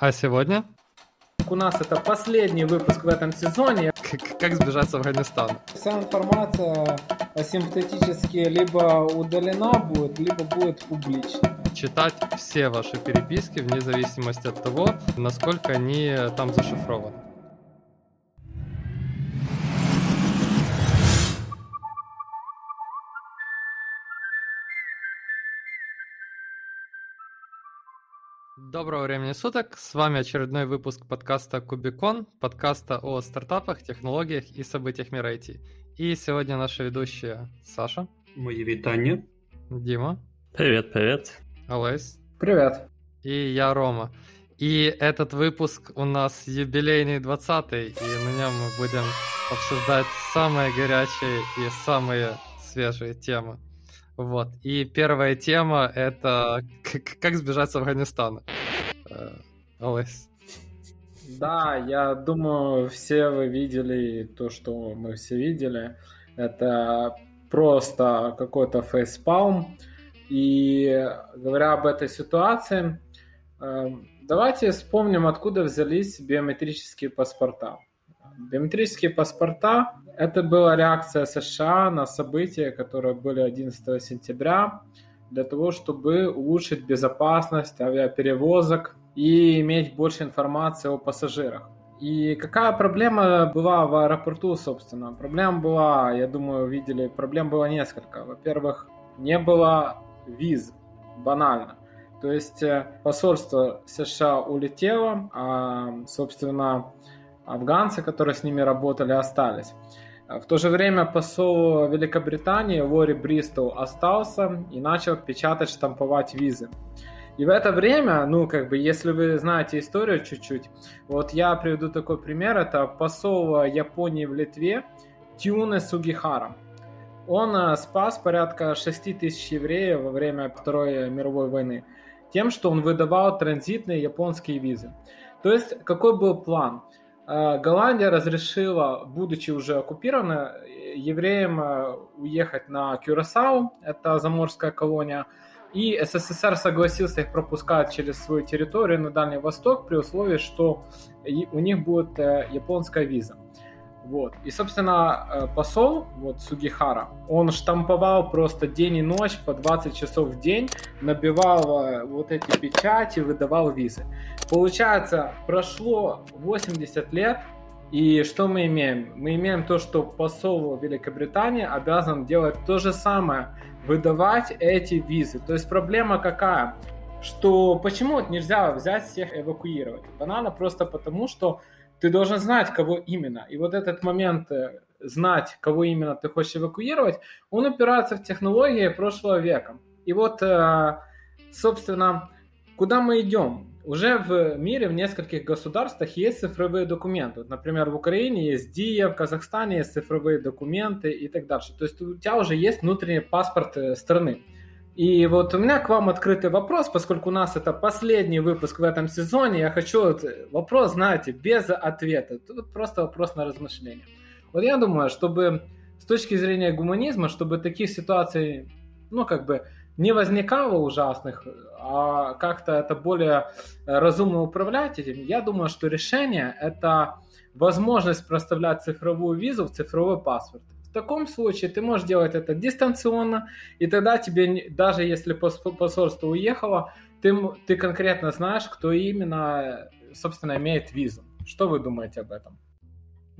А сегодня? У нас это последний выпуск в этом сезоне. Как, как сбежать с Афганистана? Вся информация асимптотически либо удалена будет, либо будет публична. Читать все ваши переписки вне зависимости от того, насколько они там зашифрованы. Доброго времени суток, с вами очередной выпуск подкаста Кубикон, подкаста о стартапах, технологиях и событиях мира IT. И сегодня наши ведущие Саша. Мои витания. Дима. Привет, привет. Олесь. Привет. И я Рома. И этот выпуск у нас юбилейный 20-й, и на нем мы будем обсуждать самые горячие и самые свежие темы. Вот. И первая тема — это как сбежать с Афганистана. Олесь. Да, я думаю, все вы видели то, что мы все видели. Это просто какой-то фейспалм. И говоря об этой ситуации, давайте вспомним, откуда взялись биометрические паспорта. Биометрические паспорта – это была реакция США на события, которые были 11 сентября, для того, чтобы улучшить безопасность авиаперевозок и иметь больше информации о пассажирах. И какая проблема была в аэропорту, собственно? Проблема была, я думаю, видели, проблем было несколько. Во-первых, не было виз, банально. То есть э, посольство США улетело, а, собственно, афганцы, которые с ними работали, остались. В то же время посол Великобритании Лори Бристол остался и начал печатать, штамповать визы. И в это время, ну, как бы, если вы знаете историю чуть-чуть, вот я приведу такой пример, это посол Японии в Литве Тюне Сугихара. Он э, спас порядка 6 тысяч евреев во время Второй мировой войны тем, что он выдавал транзитные японские визы. То есть, какой был план? Э, Голландия разрешила, будучи уже оккупированной, евреям э, уехать на Кюрасау, это заморская колония, и СССР согласился их пропускать через свою территорию на Дальний Восток при условии, что у них будет э, японская виза. Вот. И, собственно, посол, вот Сугихара, он штамповал просто день и ночь по 20 часов в день, набивал вот эти печати, выдавал визы. Получается, прошло 80 лет, и что мы имеем? Мы имеем то, что посол Великобритании обязан делать то же самое, выдавать эти визы. То есть проблема какая? Что почему нельзя взять всех эвакуировать? Банально просто потому, что ты должен знать, кого именно. И вот этот момент э, знать, кого именно ты хочешь эвакуировать, он опирается в технологии прошлого века. И вот, э, собственно, куда мы идем? Уже в мире в нескольких государствах есть цифровые документы. Вот, например, в Украине есть ДИА, в Казахстане есть цифровые документы и так дальше. То есть у тебя уже есть внутренний паспорт э, страны. И вот у меня к вам открытый вопрос, поскольку у нас это последний выпуск в этом сезоне, я хочу вот вопрос, знаете, без ответа. Тут просто вопрос на размышление. Вот я думаю, чтобы с точки зрения гуманизма, чтобы таких ситуаций, ну, как бы, не возникало ужасных, а как-то это более разумно управлять этим, я думаю, что решение – это возможность проставлять цифровую визу в цифровой паспорт. В таком случае ты можешь делать это дистанционно, и тогда тебе, даже если посольство уехало, ты, ты конкретно знаешь, кто именно, собственно, имеет визу. Что вы думаете об этом?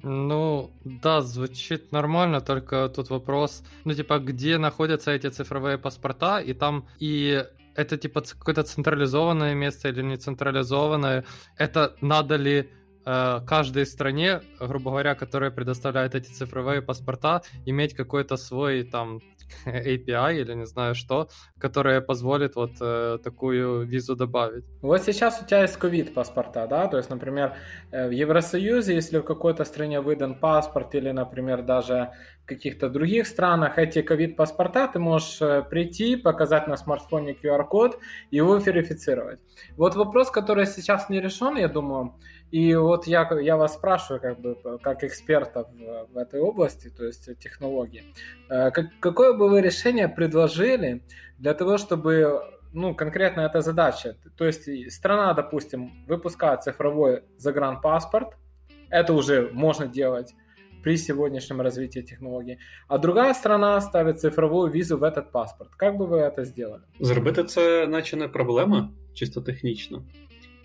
Ну, да, звучит нормально, только тут вопрос, ну, типа, где находятся эти цифровые паспорта, и там и это, типа, какое-то централизованное место или не централизованное, это надо ли э, каждой стране, грубо говоря, которая предоставляет эти цифровые паспорта, иметь какой-то свой там API или не знаю что, которое позволит вот э, такую визу добавить. Вот сейчас у тебя есть ковид паспорта, да, то есть, например, э, в Евросоюзе, если в какой-то стране выдан паспорт или, например, даже в каких-то других странах эти ковид паспорта, ты можешь э, прийти, показать на смартфоне QR-код и его верифицировать. Вот вопрос, который сейчас не решен, я думаю, и вот я, я вас спрашиваю, как бы, как эксперта в, в этой области, то есть технологии, как, какое бы вы решение предложили для того, чтобы ну, конкретно эта задача. То есть страна, допустим, выпускает цифровой загранпаспорт, это уже можно делать при сегодняшнем развитии технологий. А другая страна ставит цифровую візу в этот паспорт. Как бы ви це зробили? Зробити це, проблема, чисто технічно.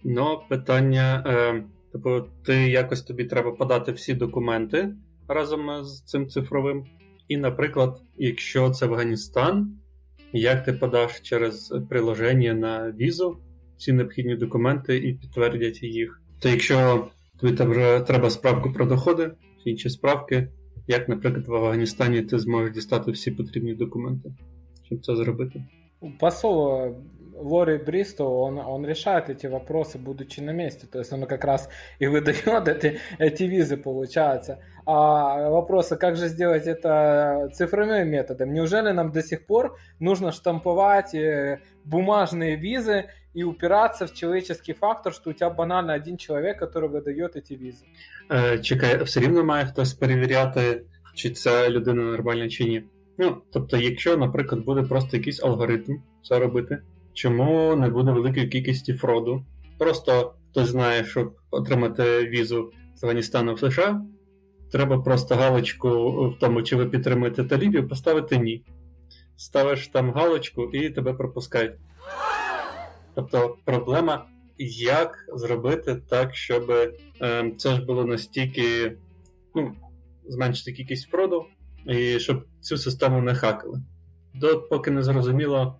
Но питання, е, типу, ти якось тобі треба подати всі документи разом з цим цифровим. І, наприклад, якщо це Афганістан, як ти подаш через приложення на візу всі необхідні документи і підтвердять їх. То якщо тобі треба справку про доходи, інші справки, як, наприклад, в Афганістані ти зможеш дістати всі потрібні документи, щоб це зробити. Посол Лори Бристол, он, он решает эти вопросы, будучи на месте. То есть он как раз и выдает эти, эти визы, получается. А вопрос, а как же сделать это цифровым методом? Неужели нам до сих пор нужно штамповать э, бумажные визы и упираться в человеческий фактор, что у тебя банально один человек, который видає ці візи? Е, Чекай, все рівно має хтось перевіряти, чи ця людина нормальна чи ні. Ну, тобто, якщо, наприклад, буде просто якийсь алгоритм це робити, чому не буде великої кількості фроду? Просто хтось знає, щоб отримати візу з Афганістану в США, треба просто галочку в тому, чи ви підтримуєте талібів, поставити ні. Ставиш там галочку і тебе пропускають. Тобто проблема, як зробити так, щоб е, це ж було настільки ну, зменшити кількість фроду, і щоб цю систему не хакали. До поки не зрозуміло,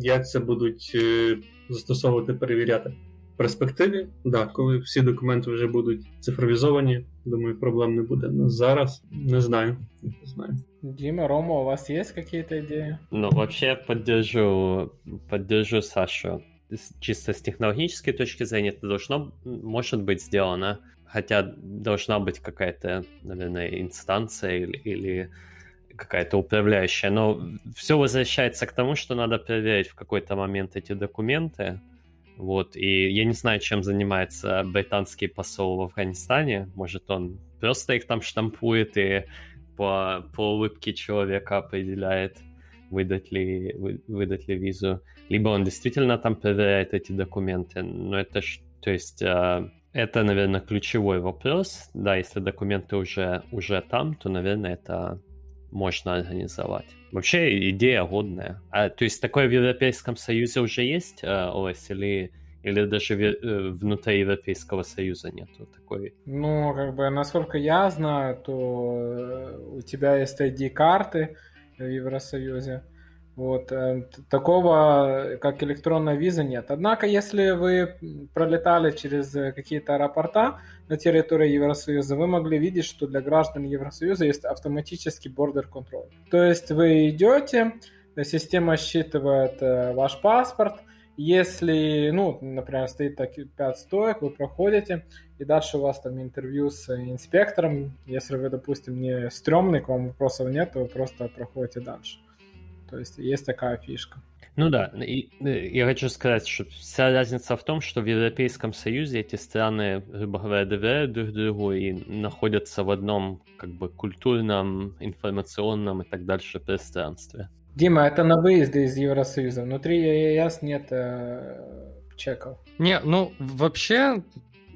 як це будуть е, застосовувати, перевіряти. В перспективі, да, коли всі документи вже будуть цифровізовані, думаю, проблем не буде. Но зараз не знаю. Не знаю. Дима, Рома, у вас есть какие-то идеи? Ну, вообще я поддержу, поддержу Сашу. Чисто с технологической точки зрения это должно, может быть сделано, хотя должна быть какая-то, наверное, инстанция или, или какая-то управляющая, но все возвращается к тому, что надо проверить в какой-то момент эти документы, вот, и я не знаю, чем занимается британский посол в Афганистане. Может, он просто их там штампует и по, по улыбке человека определяет, выдать ли, вы, выдать ли визу. Либо он действительно там проверяет эти документы. Но это, ж, то есть, э, это, наверное, ключевой вопрос. Да, если документы уже, уже там, то, наверное, это можно организовать. Вообще идея годная. А, то есть такое в Европейском Союзе уже есть, э, ОС, или, или даже э, внутри Европейского Союза нету такой? Ну, как бы, насколько я знаю, то э, у тебя есть ID-карты в Евросоюзе. Вот. Такого, как электронная виза, нет. Однако, если вы пролетали через какие-то аэропорта на территории Евросоюза, вы могли видеть, что для граждан Евросоюза есть автоматический border control. То есть вы идете, система считывает ваш паспорт, если, ну, например, стоит так 5 стоек, вы проходите, и дальше у вас там интервью с инспектором. Если вы, допустим, не стрёмный, к вам вопросов нет, то вы просто проходите дальше. То есть есть такая фишка. Ну да, и, я хочу сказать, что вся разница в том, что в Европейском Союзе эти страны, грубо говоря, доверяют друг другу и находятся в одном как бы культурном, информационном и так дальше пространстве. Дима, это на выезды из Евросоюза. Внутри ЕС нет э, чеков. Не, ну вообще,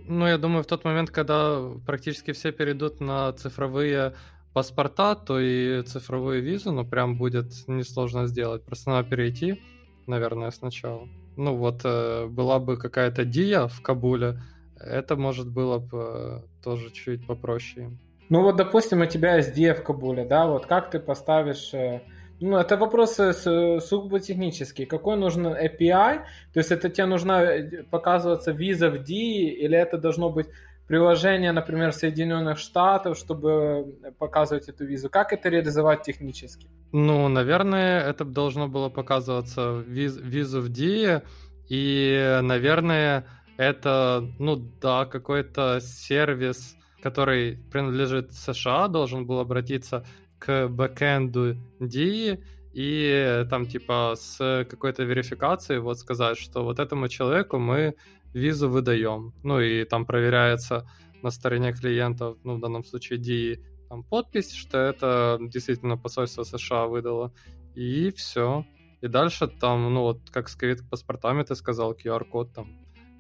ну я думаю, в тот момент, когда практически все перейдут на цифровые паспорта, то и цифровую визу, ну, прям будет несложно сделать. Просто надо перейти, наверное, сначала. Ну, вот э, была бы какая-то Дия в Кабуле, это, может, было бы э, тоже чуть попроще. Ну, вот, допустим, у тебя есть Дия в Кабуле, да, вот как ты поставишь... Э, ну, это вопросы сугубо технические. Какой нужен API? То есть это тебе нужна показываться виза в Дии, или это должно быть приложение, например, Соединенных Штатов, чтобы показывать эту визу. Как это реализовать технически? Ну, наверное, это должно было показываться виз, визу в DIE, и, наверное, это, ну да, какой-то сервис, который принадлежит США, должен был обратиться к бэкэнду DIE, и там типа с какой-то верификацией вот сказать, что вот этому человеку мы визу выдаем. Ну и там проверяется на стороне клиентов, ну в данном случае DI, там подпись, что это действительно посольство США выдало. И все. и дальше там, ну вот как с ковид-паспортами ты сказал, QR-код там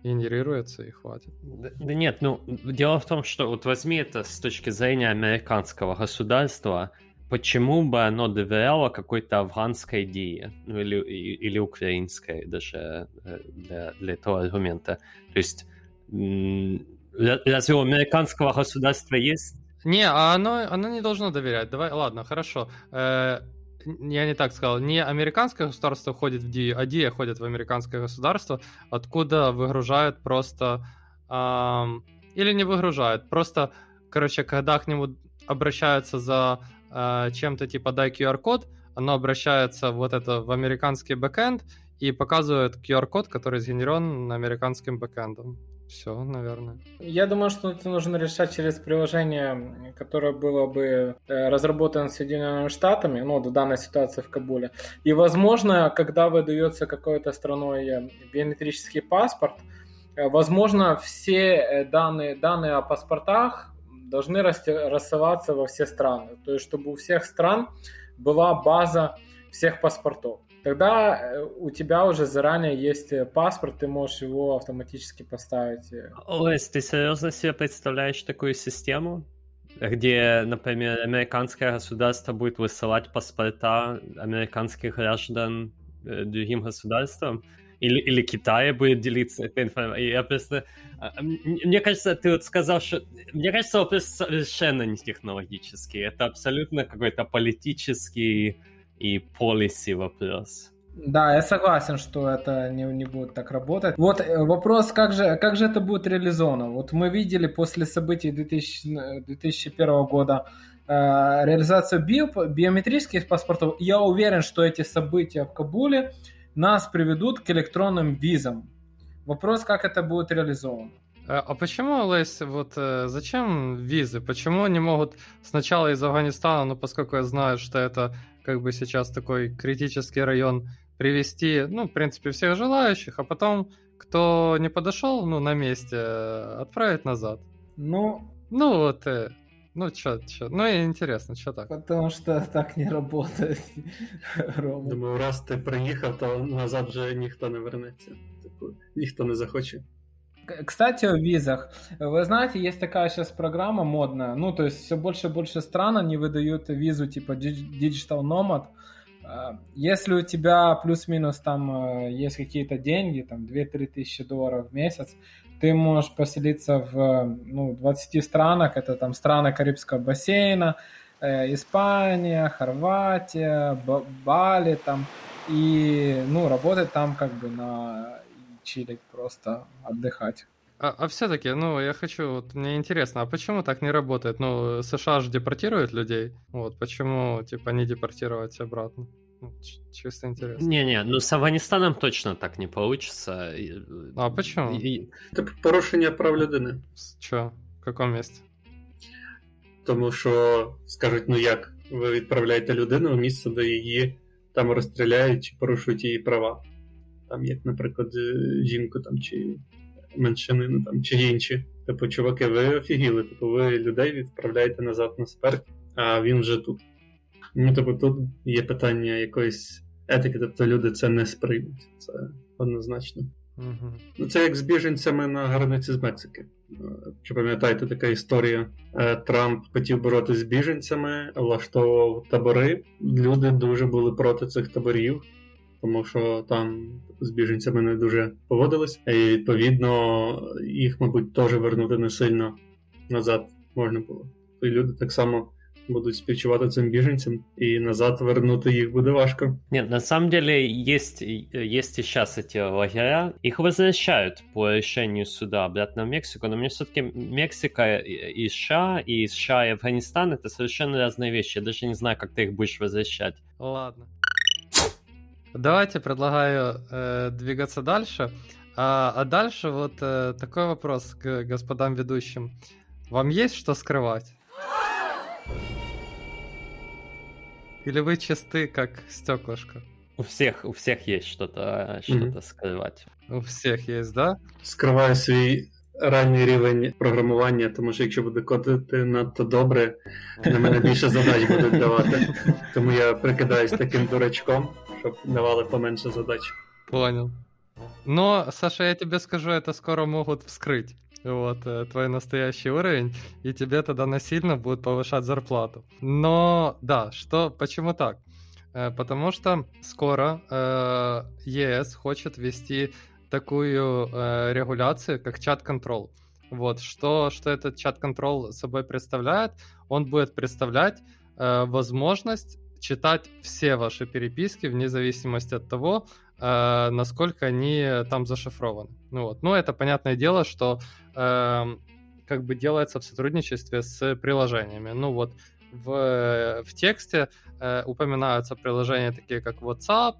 генерируется и хватит. Да, да нет, ну дело в том, что вот возьми это с точки зрения американского государства, почему бы оно доверяло какой-то афганской идее, ну или, или украинской даже э, для, для этого аргумента. То есть разве у американского государства есть? Не, а оно, оно не должно доверять. Давай, ладно, хорошо. Э, я не так сказал. Не американское государство ходит в DIA, а DIA ходит в американское государство, откуда выгружают просто... Эм, или не выгружают, просто, короче, когда к нему обращаются за э, чем-то типа дай QR-код, оно обращается вот это в американский бэкэнд и показывает QR-код, который сгенерен американским бэкэндом. Все, наверное. Я думаю, что это нужно решать через приложение, которое было бы э, разработано Соединенными Штатами, ну, в данной ситуации в Кабуле. И, возможно, когда выдается какой-то страной э, биометрический паспорт, возможно, все данные, данные о паспортах должны рассылаться во все страны. То есть, чтобы у всех стран была база всех паспортов. Тогда э, у тебя уже заранее есть э, паспорт, ты можешь его автоматически поставить. Э. Лес, ты серьезно себе представляешь такую систему? где, например, американское государство будет высылать паспорта американских граждан другим государствам, или, или Китай будет делиться этой информацией. Я просто... А, мне кажется, ты вот сказал, что... Мне кажется, вопрос совершенно не технологический. Это абсолютно какой-то политический и policy вопрос. Да, я согласен, что это не, не будет так работать. Вот э, вопрос, как же, как же это будет реализовано? Вот мы видели после событий 2000, 2001 года э, реализацию био, биометрических паспортов. Я уверен, что эти события в Кабуле нас приведут к электронным визам. Вопрос, как это будет реализовано. А, а почему, Лесь, вот э, зачем визы? Почему они могут сначала из Афганистана, ну, поскольку я знаю, что это как бы сейчас такой критический район, привести, ну, в принципе, всех желающих, а потом, кто не подошел, ну, на месте, отправить назад. Ну, ну вот, э, ну, чё, чё, ну, и интересно, что так? Потому что так не работает, Рома. Думаю, раз ти приїхав, то назад вже ніхто не вернеться. Типу, ніхто не захоче. Кстати, о визах. Вы знаете, есть такая сейчас программа модная. Ну, то есть все больше и больше стран они выдают визу типа Digital Nomad. А, если у тебя плюс-минус там э, есть какие-то деньги, там 2-3 тысячи долларов в месяц, ты можешь поселиться в ну, 20 странах. Это там страны Карибского бассейна, э, Испания, Хорватия, Бали там. И, ну, работать там как бы на чилить, просто отдыхать. А, а все-таки, ну, я хочу, вот мне интересно, а почему так не работает? Ну, США же депортируют людей, вот, почему, типа, не депортировать обратно? Ну, чисто интересно. Не-не, ну с Афганистаном точно так не получится. А почему? І... Це порушення прав людини. Що? В каком місці? Тому що скажуть, ну як, ви відправляєте людину в місце, де її там розстріляють чи порушують її права там, як, наприклад, жінку там, чи меншинину там, чи інші. Типу, чуваки, ви офігіли, типу, ви людей відправляєте назад на смерть, а він вже тут. Ну, типу, тут є питання якоїсь етики, тобто люди це не сприймуть. Це однозначно. Угу. Ну, Це як з біженцями на границі з Мексики. Чи пам'ятаєте така історія? Е, Трамп хотів боротися з біженцями, влаштовував табори. Люди дуже були проти цих таборів тому що там з біженцями не дуже поводились, і відповідно їх, мабуть, теж вернути не сильно назад можна було. І люди так само будут співчувати цим біженцям, и назад вернути их буде важко. Нет, на самом деле есть, есть и сейчас эти лагеря. Их возвращают по решению суда обратно в Мексику, но мне все-таки Мексика и США, и США и Афганистан это совершенно разные вещи. Я даже не знаю, как ты их будешь возвращать. Ладно. Давайте предлагаю э, двигаться дальше. А, а дальше вот э, такой вопрос к господам ведущим. Вам есть что скрывать? Или вы чисты, как стеклышко? У всех, у всех есть что-то что mm-hmm. скрывать. У всех есть, да? Скриваю свій ранній рівень програмування, тому що якщо буде кодити надто добре, на мене більше задач будуть давати. Тому я прикидаюсь таким дурачком. щоб давали поменше задач. Понял. Но, Саша, я тебе скажу, это скоро могут вскрыть. Вот, э, твой настоящий уровень, и тебе тогда насильно будут повышать зарплату. Но, да, что, почему так? Э, потому что скоро э, ЕС хочет ввести такую э, регуляцию, как чат-контрол. Вот, что, что этот чат-контрол собой представляет? Он будет представлять э, возможность читать все ваши переписки вне зависимости от того, э, насколько они там зашифрованы. Ну вот, ну это понятное дело, что э, как бы делается в сотрудничестве с приложениями. Ну вот в, в тексте э, упоминаются приложения такие как WhatsApp,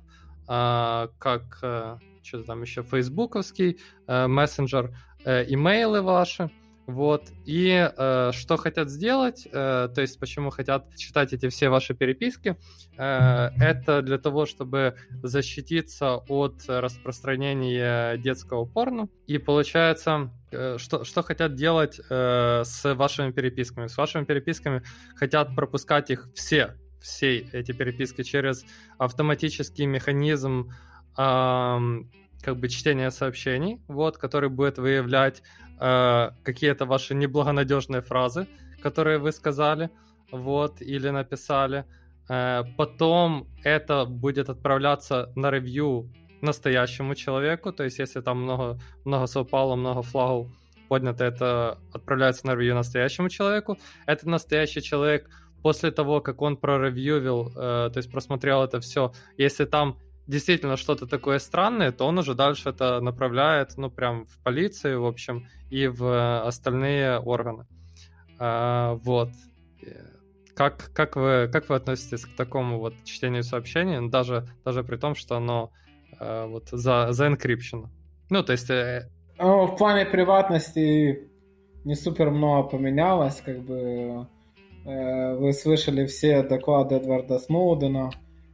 э, как э, что-то там еще фейсбуковский э, мессенджер, э, имейлы ваши. Вот. И э, что хотят сделать, э, то есть почему хотят читать эти все ваши переписки, э, это для того, чтобы защититься от распространения детского порно. И получается, э, что, что хотят делать э, с вашими переписками? С вашими переписками хотят пропускать их все, все эти переписки через автоматический механизм как бы чтения сообщений, вот, который будет выявлять э, какие-то ваши неблагонадежные фразы, которые вы сказали, вот, или написали. Э, потом это будет отправляться на ревью настоящему человеку, то есть если там много, много совпало, много флагов поднято, это отправляется на ревью настоящему человеку. Этот настоящий человек после того, как он проревьювил, э, то есть просмотрел это все, если там действительно что-то такое странное, то он уже дальше это направляет, ну, прям в полицию, в общем, и в остальные органы. А, вот. Как, как, вы, как вы относитесь к такому вот чтению сообщений, ну, даже, даже при том, что оно а, вот за, за encryption? Ну, то есть... Э... Ну, в плане приватности не супер много поменялось, как бы э, вы слышали все доклады Эдварда Сноудена,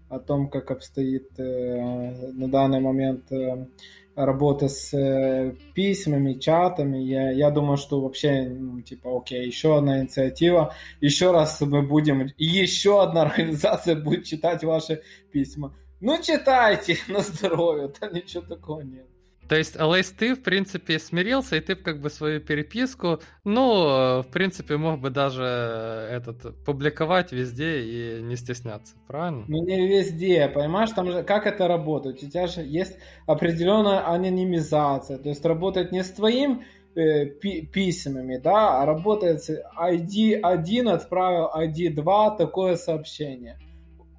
о том, как обстоит э, на данный момент э, работа с э, письмами, чатами. Я, я думаю, что вообще, ну, типа, окей, еще одна инициатива, еще раз мы будем, еще одна организация будет читать ваши письма. Ну, читайте на здоровье, там ничего такого нет. То есть, Алэйс, ты, в принципе, смирился, и ты как бы свою переписку, ну, в принципе, мог бы даже этот публиковать везде и не стесняться, правильно? Ну, не везде, понимаешь, там же, как это работает? У тебя же есть определенная анонимизация, то есть работает не с твоим э, пи- письмами, да, а работает с ID1 отправил ID2 такое сообщение.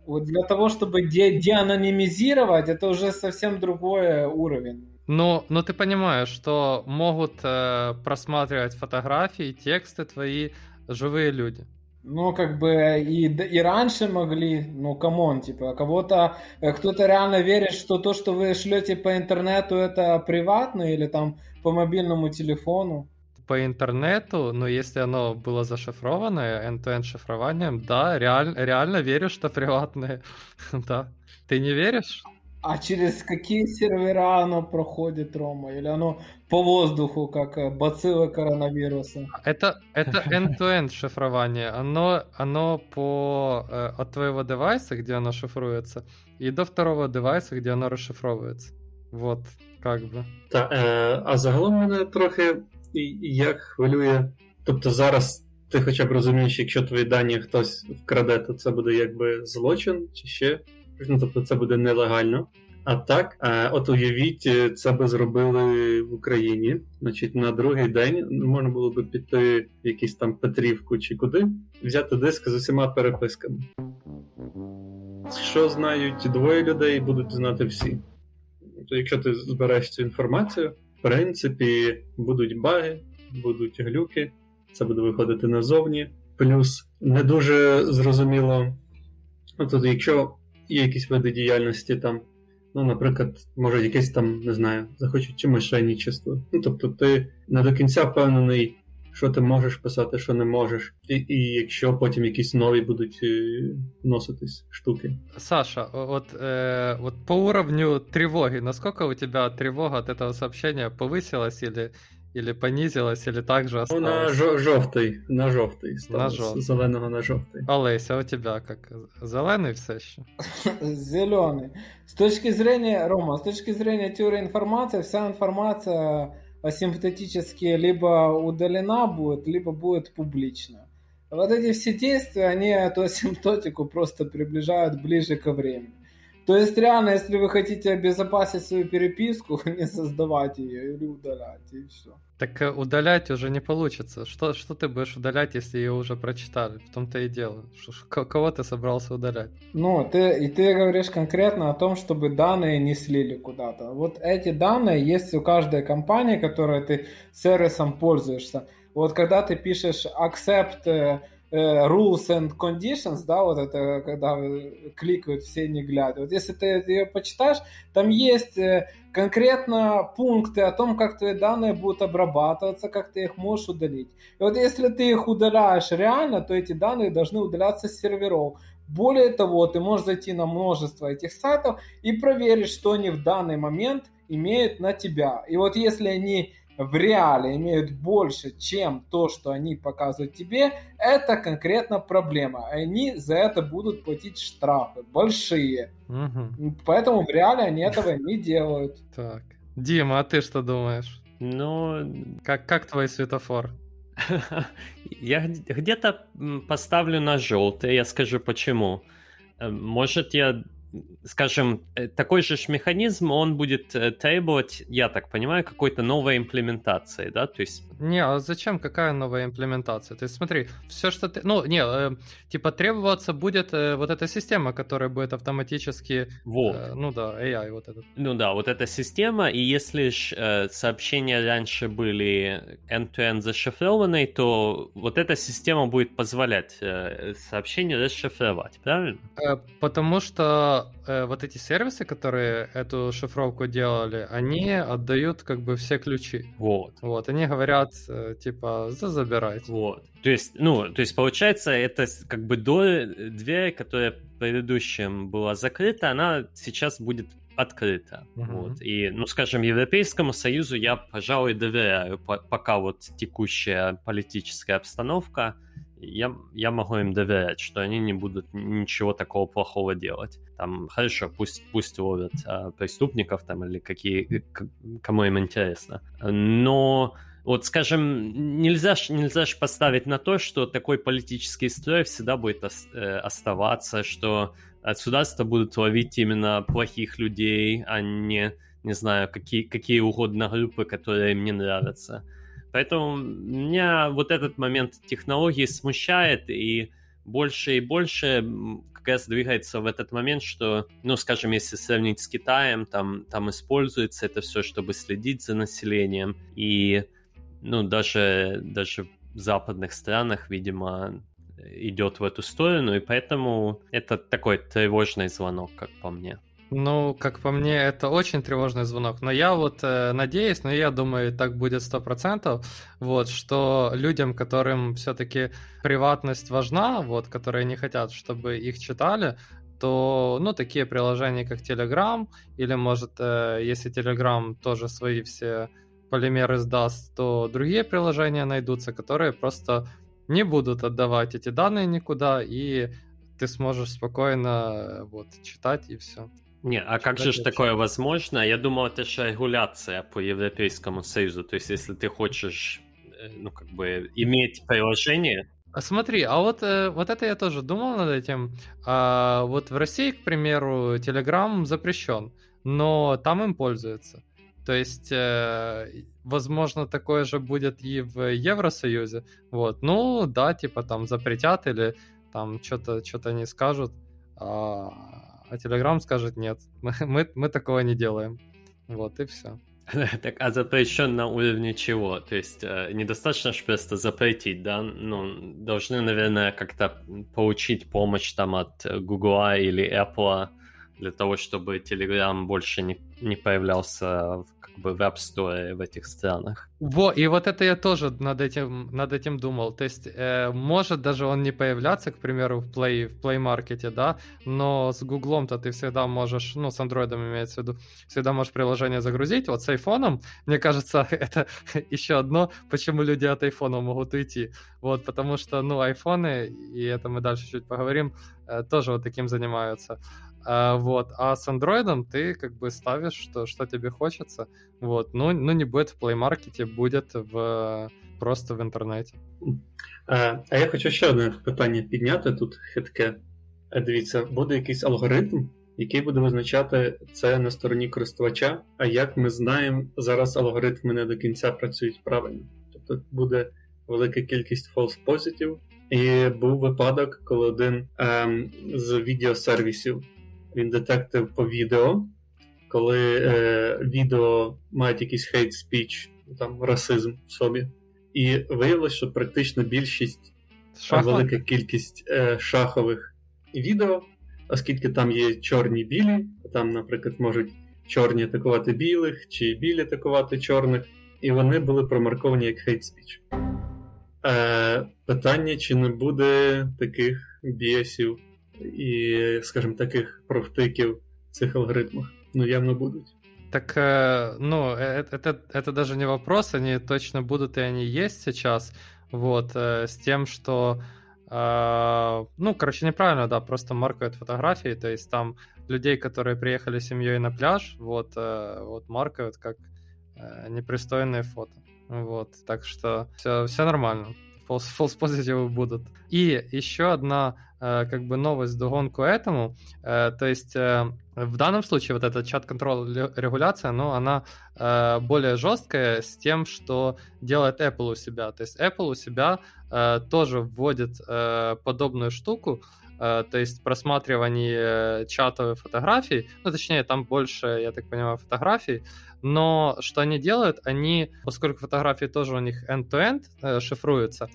Вот для того, чтобы де- деанонимизировать, это уже совсем другой уровень. Ну, ну ты понимаешь, что могут э, просматривать фотографии, тексты твои живые люди. Ну, как бы и, и раньше могли, ну, come on, типа, кого-то, э, кто-то реально верит, что то, что вы шлете по интернету, это приватно или там по мобильному телефону. По интернету, но если оно было зашифрованное, end-to-end шифрованием, да, реаль, реально верю, что приватное, да. Ты не веришь? А через какие сервера оно проходит, Рома? Или оно по воздуху, как э, бациллы коронавируса? Это, это end-to-end шифрование. Оно, оно по, э, от твоего девайса, где оно шифруется, и до второго девайса, где оно розшифровується. Вот, как би. Та, е, а загалом мене трохи як хвилює. Тобто зараз ти хоча б розумієш, якщо твої дані хтось вкраде, то це буде якби злочин чи ще ну тобто це буде нелегально. А так, е, от уявіть, е, це би зробили в Україні. Значить, на другий день можна було би піти в якийсь там Петрівку чи куди, взяти диск з усіма переписками. Що знають двоє людей, будуть знати всі. То якщо ти збереш цю інформацію, в принципі, будуть баги, будуть глюки, це буде виходити назовні. Плюс не дуже зрозуміло. Ну, тобто, якщо є якісь види діяльності там. Ну, наприклад, може, якесь там, не знаю, захочуть чи мошенничество. Ну, тобто, ти не до кінця впевнений, що ти можеш писати, що не можеш, і і якщо потім якісь нові будуть носитись штуки. Саша, от, э, вот по уровню тривоги, насколько у тебя тривога от этого сообщения повысилась или, или понизилась, или также Ну, на осталась? жо- жовтий, на жовтий стало, На з жовтий. зеленого на жовтий. Олеся, у тебя как? Зеленый все еще? Зеленый. С точки зрения, Рома, с точки зрения теории информации, вся информация асимптотически либо удалена будет, либо будет публична. Вот эти все действия, они эту асимптотику просто приближают ближе ко времени. То есть реально, если вы хотите обезопасить свою переписку, не создавать ее или удалять, и все. Так э, удалять уже не получится. Что, что ты будешь удалять, если ее уже прочитали? В том-то и дело. Ш- ш- ко- Кого ты собрался удалять? Ну, ты, и ты говоришь конкретно о том, чтобы данные не слили куда-то. Вот эти данные есть у каждой компании, которой ты сервисом пользуешься. Вот когда ты пишешь accept э, rules and conditions, да, вот это когда э, кликают все не глядя. Вот если ты ее почитаешь, там есть э, конкретно пункты о том, как твои данные будут обрабатываться, как ты их можешь удалить. И вот если ты их удаляешь реально, то эти данные должны удаляться с серверов. Более того, ты можешь зайти на множество этих сайтов и проверить, что они в данный момент имеют на тебя. И вот если они в реале имеют больше, чем то, что они показывают тебе, это конкретно проблема. Они за это будут платить штрафы большие. Мгм. Поэтому в реале они этого не делают. Так. Дима, а ты что думаешь? Ну, Как, как твой светофор? я где-то поставлю на желтый, я скажу почему. Э, Может, я, скажем, э, такой же механизм, он будет э, требовать, я так понимаю, какой-то новой имплементации, да, то есть Не, а зачем? Какая новая имплементация? То есть смотри, все, что ты... Ну, не, э, типа требоваться будет э, вот эта система, которая будет автоматически... вот. э, ну да, AI вот этот. Ну да, вот эта система, и если ж э, сообщения раньше были end-to-end зашифрованные, то вот эта система будет позволять э, сообщения расшифровать, правильно? Э, Потому что э, вот эти сервисы, которые эту шифровку делали, они отдают как бы все ключи. Вот. Вот, они говорят, э, типа, за забирайте. Вот. То есть, ну, то есть, получается, это как бы до э, дверь, которая в предыдущем была закрыта, она сейчас будет открыта. Мгм. Вот. И, ну, скажем, Европейскому Союзу я, пожалуй, доверяю, по- пока вот текущая политическая обстановка, я, я могу им доверять, что они не будут ничего такого плохого делать. Там, хорошо, пусть, пусть ловят а, преступников там или какие, кому им интересно. Но вот, скажем, нельзя ж, нельзя ж поставить на то, что такой политический строй всегда будет ос- э, оставаться, что государства будут ловить именно плохих людей, а не, не знаю, какие, какие угодно группы, которые им не нравятся. Поэтому меня вот этот момент технологии смущает, и больше и больше раз двигается в этот момент, что, ну, скажем, если сравнить с Китаем, там, там используется это все, чтобы следить за населением, и, ну, даже, даже в западных странах, видимо, идет в эту сторону, и поэтому это такой тревожный звонок, как по мне. Ну, как по мне, это очень тревожный звонок. Но я вот э, надеюсь, но я думаю, так будет сто процентов, вот, что людям, которым все-таки приватность важна, вот, которые не хотят, чтобы их читали, то, ну, такие приложения, как Telegram, или, может, э, если Telegram тоже свои все полимеры сдаст, то другие приложения найдутся, которые просто не будут отдавать эти данные никуда, и ты сможешь спокойно э, вот читать и все. Не, а как же ж такое возможно? Я думал, это же регуляция по Европейскому Союзу. То есть, если ты хочешь, э, ну, как бы, иметь приложение, А Смотри, а вот, э, вот это я тоже думал над этим. А, вот в России, к примеру, Telegram запрещен, но там им пользуются. То есть, э, возможно, такое же будет и в Евросоюзе. Вот, ну да, типа там запретят или там что-то что-то не скажут, а, а Telegram скажет нет, мы, мы, мы такого не делаем. Вот и все. так, а запрещен на уровне чего? То есть, э, недостаточно же просто запретить, да? Ну, должны, наверное, как-то получить помощь там от Google или Apple для того, чтобы Telegram больше не, не появлялся в бы в App Store в этих странах. Во, и вот это я тоже над этим, над этим думал. То есть, э, может даже он не появляться, к примеру, в Play, в Play Market, да, но с Гуглом-то ты всегда можешь, ну, с андроидом имеется в виду, всегда можешь приложение загрузить. Вот с айфоном, мне кажется, это еще одно, почему люди от айфона могут уйти. Вот, потому что, ну, айфоны, и это мы дальше чуть поговорим, э, тоже вот таким занимаются. А, вот. А с андроидом ты как бы ставишь, что, что тебе хочется. Вот. Ну, ну, не будет в Play Market, будет в, просто в інтернеті. А, а я хочу ще одне питання підняти тут хитке. Дивіться, буде якийсь алгоритм, який буде визначати це на стороні користувача. А як ми знаємо, зараз алгоритми не до кінця працюють правильно. Тобто буде велика кількість false positive. І був випадок, коли один ем, з відеосервісів він детектив по відео, коли е, відео мають якийсь hate speech, там расизм в собі. І виявилося, що практично більшість Шахмат? велика кількість е, шахових відео, оскільки там є чорні білі, там, наприклад, можуть чорні атакувати білих, чи білі атакувати чорних, і вони були промарковані як hate speech. Е, Питання, чи не буде таких біасів і, скажімо, таких провтиків в цих алгоритмах. Ну, явно будут. Так, э, ну, это, это, это даже не вопрос, они точно будут, и они есть сейчас, вот, э, с тем, что, э, ну, короче, неправильно, да, просто маркают фотографии, то есть там людей, которые приехали с семьей на пляж, вот, вот маркают как непристойные фото, вот, так что все, все нормально false, будут. И еще одна э, как бы новость догонку этому, э, то есть э, в данном случае вот эта чат-контроль регуляция, ну, она более жесткая с тем, что делает Apple у себя. То есть Apple у себя тоже вводит подобную штуку, то есть просматривание чатовых фотографий, ну, точнее, там больше, я так понимаю, фотографий, но что они делают? Они, поскольку фотографии тоже у них end-to-end э, шифруются,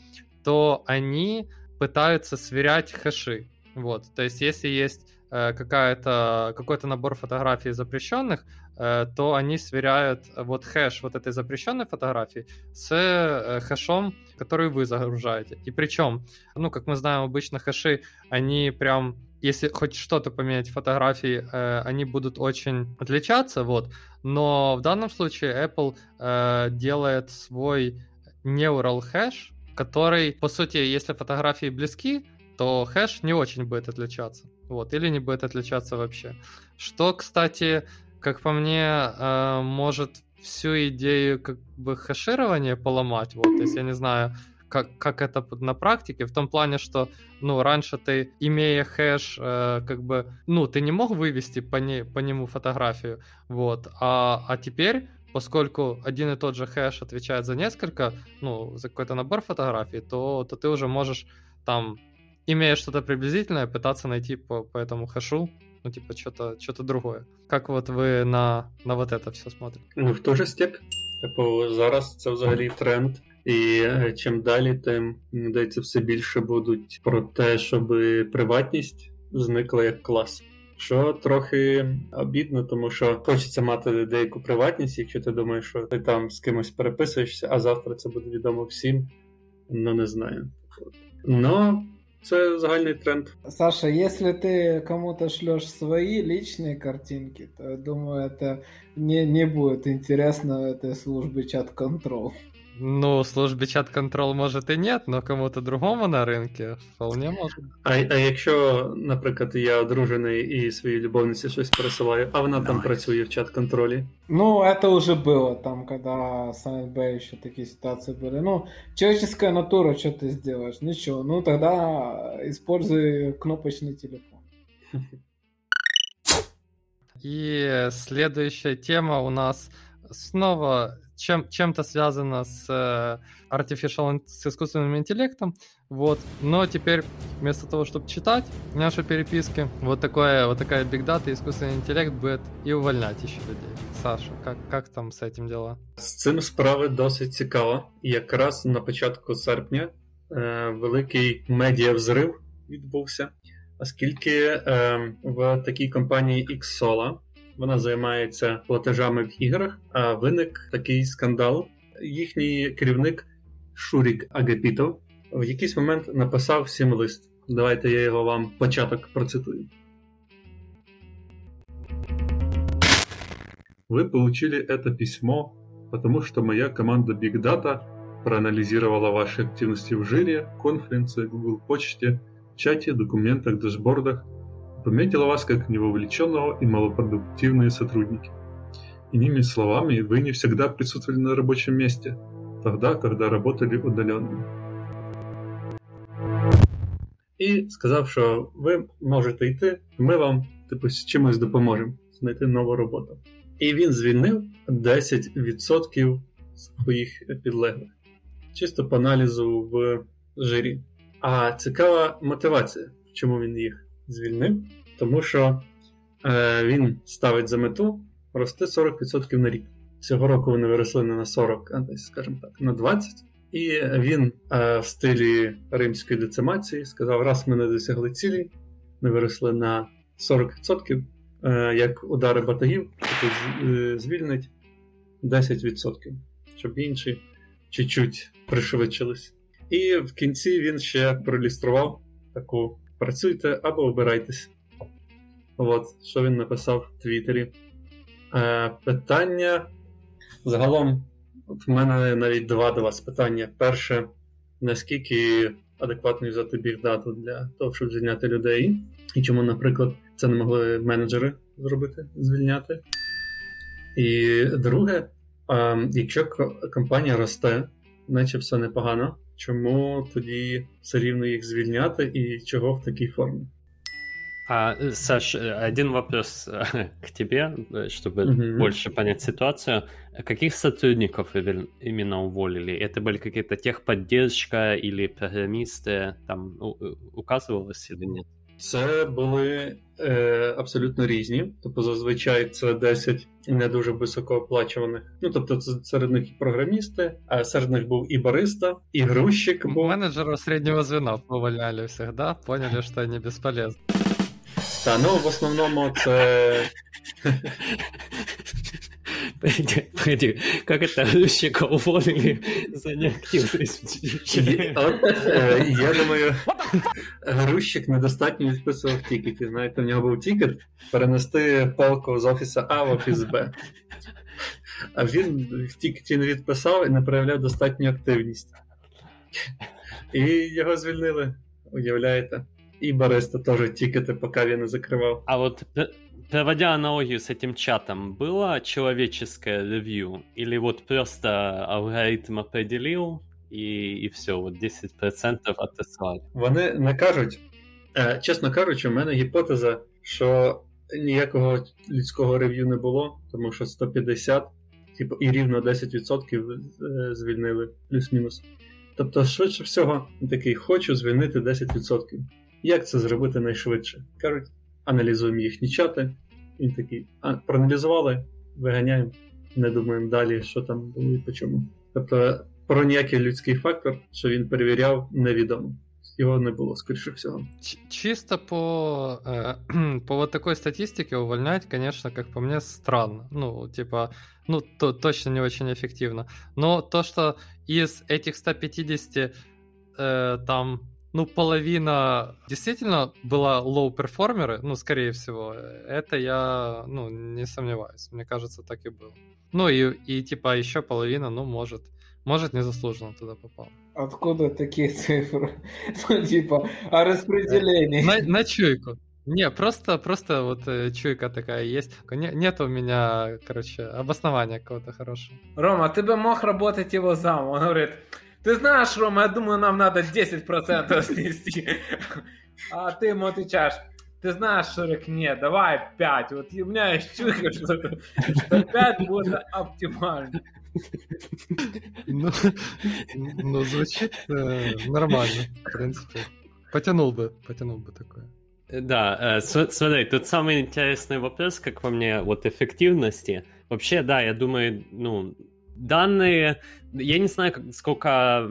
то они пытаются сверять хэши. Вот, то есть если есть э, какая-то, какой-то набор фотографий запрещенных, э, то они сверяют вот хэш вот этой запрещенной фотографии с э, хэшом, который вы загружаете. И причем, ну, как мы знаем, обычно хэши, они прям если хоть что-то поменять в фотографии, э, они будут очень отличаться, вот. Но в данном случае Apple э, делает свой neural хэш, который, по сути, если фотографии близки, то хэш не очень будет отличаться, вот, или не будет отличаться вообще. Что, кстати, как по мне, э, может всю идею как бы хэширования поломать, вот, то есть я не знаю, как, как это на практике, в том плане, что, ну, раньше ты, имея хэш, э, как бы, ну, ты не мог вывести по, не, по нему фотографию, вот, а, а теперь поскольку один и тот же хэш отвечает за несколько, ну, за какой-то набор фотографий, то, то ты уже можешь там, имея что-то приблизительное, пытаться найти по, по этому хэшу, ну, типа, что-то что другое. Как вот ви на на вот это все смотрите? Ну, в той же степь. Типу, зараз це взагалі тренд І е, чим далі, тим здається, все більше будуть про те, щоб приватність зникла як клас. Що трохи обідно, тому що хочеться мати деяку приватність, якщо ти думаєш, що ти там з кимось переписуєшся, а завтра це буде відомо всім. Ну не знаю. Но це загальний тренд. Саша, если ты кому-то шлешь свои личные картинки, то думаю, это не, не будет интересно этой службе чат-контрол. Ну, службі чат контрол может і нет, но кому-то другому на ринку вполне може. А а якщо, наприклад, я одружений і своїй любовниці щось пересилаю, а вона там працює в чат-контролі? Ну, это уже было там, когда Silent Bay еще такие ситуации были. Ну, человеческая натура, что ты сделаешь? Ничего. Ну, тогда используй кнопочный телефон. И следующая тема у нас снова чем, чем-то связано с э, artificial, с искусственным интеллектом, вот. Но теперь вместо того, чтобы читать наши переписки, вот, такое, вот такая big data, искусственный интеллект будет и увольнять еще людей. Саша, как, как там з цим діла? З цим справи досить цікаво. Якраз на початку серпня е, великий медіавзрив відбувся, оскільки е, в такій компанії XSola Вона займається платежами в іграх. А виник такий скандал. Їхній керівник Шурік Агапітов в якийсь момент написав всім лист. Давайте я його вам початок процитую. Вы получили это письмо, потому что моя команда Big Data проанализировала ваши активности в жире, конференции, Google почте, чате, документах, дашбордах и пометила вас как невовлеченного и малопродуктивные сотрудники. Иными словами, вы не всегда присутствовали на рабочем месте, тогда, когда работали удаленно. І сказав, що ви можете йти, ми вам типу з чимось допоможемо знайти нову роботу. І він звільнив 10% своїх підлеглих, чисто по аналізу в жирі. А цікава мотивація, чому він їх звільнив, тому що е, він ставить за мету рости 40% на рік. Цього року вони виросли не на 40, а десь, скажімо так, на 20. І він е, в стилі римської децимації сказав: раз ми не досягли цілі, ми виросли на 40%, е, як удари батагів, то е, звільнить 10%, щоб інші чуть-чуть пришвидшились. І в кінці він ще проілюстрував таку: працюйте або обирайтесь. От, що він написав в Твіттері. Е, Питання загалом. От в мене навіть два до вас питання. Перше, наскільки адекватно взяти бігдату для того, щоб звільняти людей, і чому, наприклад, це не могли менеджери зробити, звільняти. І друге, якщо компанія росте, наче все непогано, чому тоді все рівно їх звільняти і чого в такій формі? А, Саш, один вопрос к тебе, чтобы угу. больше понять ситуацию. Каких сотрудников именно уволили? Это были какие-то техподдержка или программисты? Там указывалось или нет? Це були е, абсолютно різні. Тобто, зазвичай це 10 не дуже високооплачуваних. Ну тобто, це серед них і програмісти, а серед них був і бариста, і грузчик. Був. Менеджеров среднего звена поваляли всегда, поняли, что они бесполезны. Та ну в основному це. Погоди, погоди, как это грузчика уволили за неактивность? Я думаю, грузчик недостатньо відписував тікетів. Знаєте, в нього був тікет перенести палку з офісу А в офіс Б. А він в тікеті не відписав і не проявляв достатню активність. І його звільнили, уявляєте? И бариста тоже тикеты пока я не закрывал. А вот проводя аналогию с этим чатом, было человеческое ревью? Или вот просто алгоритм определил і, і все, от 10% отослали? Вони не кажуть, чесно кажучи, у мене гіпотеза, що ніякого людського рев'ю не було, тому що 150, типу, і рівно 10% звільнили, плюс-мінус. Тобто, швидше всього, такий хочу звільнити 10%. Як це зробити найшвидше? Кажуть, аналізуємо їхні чати. Він такий, а проаналізували, виганяємо, не думаємо далі, що там було і по чому. Тобто про ніякий людський фактор, що він перевіряв, невідомо. Його не було, скоріше всього. Чисто по, э, по вот такой статистике увольнять, конечно, как по мне, странно. Ну, типа, ну, то, точно не очень эффективно. Но то, что из этих 150 э, там ну, половина действительно была low performer ы, ну, скорее всего. Это я, ну, не сомневаюсь. Мне кажется, так и было. Ну, и, и типа, еще половина, ну, может, может, незаслуженно туда попал. Откуда такие цифры? Ну, типа, о распределении. На, на чуйку. Не, просто, просто вот э, чуйка такая есть. Не, нет у меня, короче, обоснования какого-то хорошего. Рома, ты бы мог работать его зам. Он говорит, Ты знаешь, Рома, я думаю, нам надо 10% снести. А ты ему отвечаешь, ты знаешь, Шурик, нет, давай 5. Вот у меня есть чуйка, что, что 5 будет оптимально. Ну, ну звучит э, нормально, в принципе. Потянул бы, потянул бы такое. Да, э, смотри, тут самый интересный вопрос, как по мне, вот эффективности. Вообще, да, я думаю, ну, данные, я не знаю, сколько,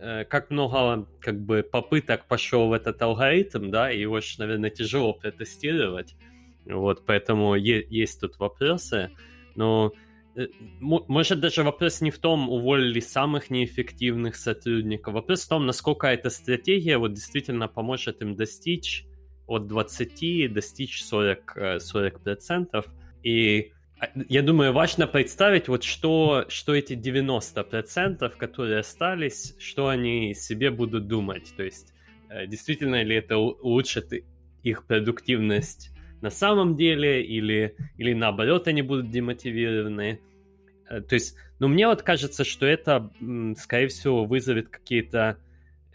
э, как много как бы попыток пошел в этот алгоритм, да, и его, наверное, тяжело протестировать. Вот, поэтому есть тут вопросы, но э, может даже вопрос не в том, уволили самых неэффективных сотрудников, вопрос в том, насколько эта стратегия вот действительно поможет им достичь от 20 достичь 40, 40%. Э, И а, я думаю, важно представить, вот что, что эти 90%, которые остались, что они себе будут думать. То есть, э, действительно ли это улучшит их продуктивность на самом деле, или, или наоборот они будут демотивированы. Э, то есть, ну, мне вот кажется, что это, скорее всего, вызовет какие-то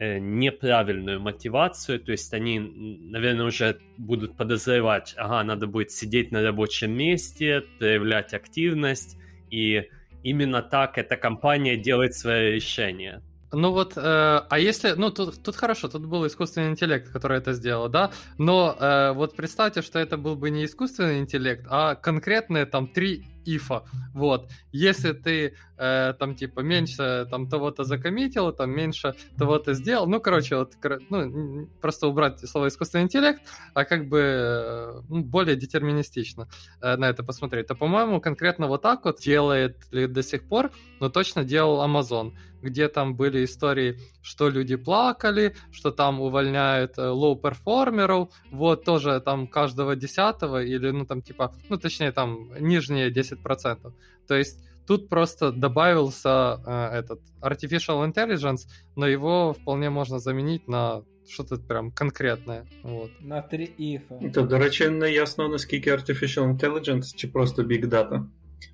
неправильную мотивацию, то есть они, наверное, уже будут подозревать, ага, надо будет сидеть на рабочем месте, проявлять активность, и именно так эта компания делает свое решение. Ну вот, э, а если, ну тут, тут хорошо, тут был искусственный интеллект, который это сделал, да, но э, вот представьте, что это был бы не искусственный интеллект, а конкретные там три if а. Вот. Если ты э, там типа меньше там того-то закоммитил, там меньше того-то сделал, ну, короче, вот ну, просто убрать слово искусственный интеллект, а как бы э, ну, более детерминистично э, на это посмотреть, то, по-моему, конкретно вот так вот делает ли до сих пор, но точно делал Amazon, где там были истории, что люди плакали, что там увольняют э, лоу-перформеров, вот тоже там каждого десятого или, ну, там типа, ну, точнее, там нижние 10 10%. То есть тут просто добавился э, этот artificial intelligence, но его вполне можно заменить на что-то прям конкретне. От. На три іфа. То, до речі, не ясно, наскільки artificial intelligence чи просто big data.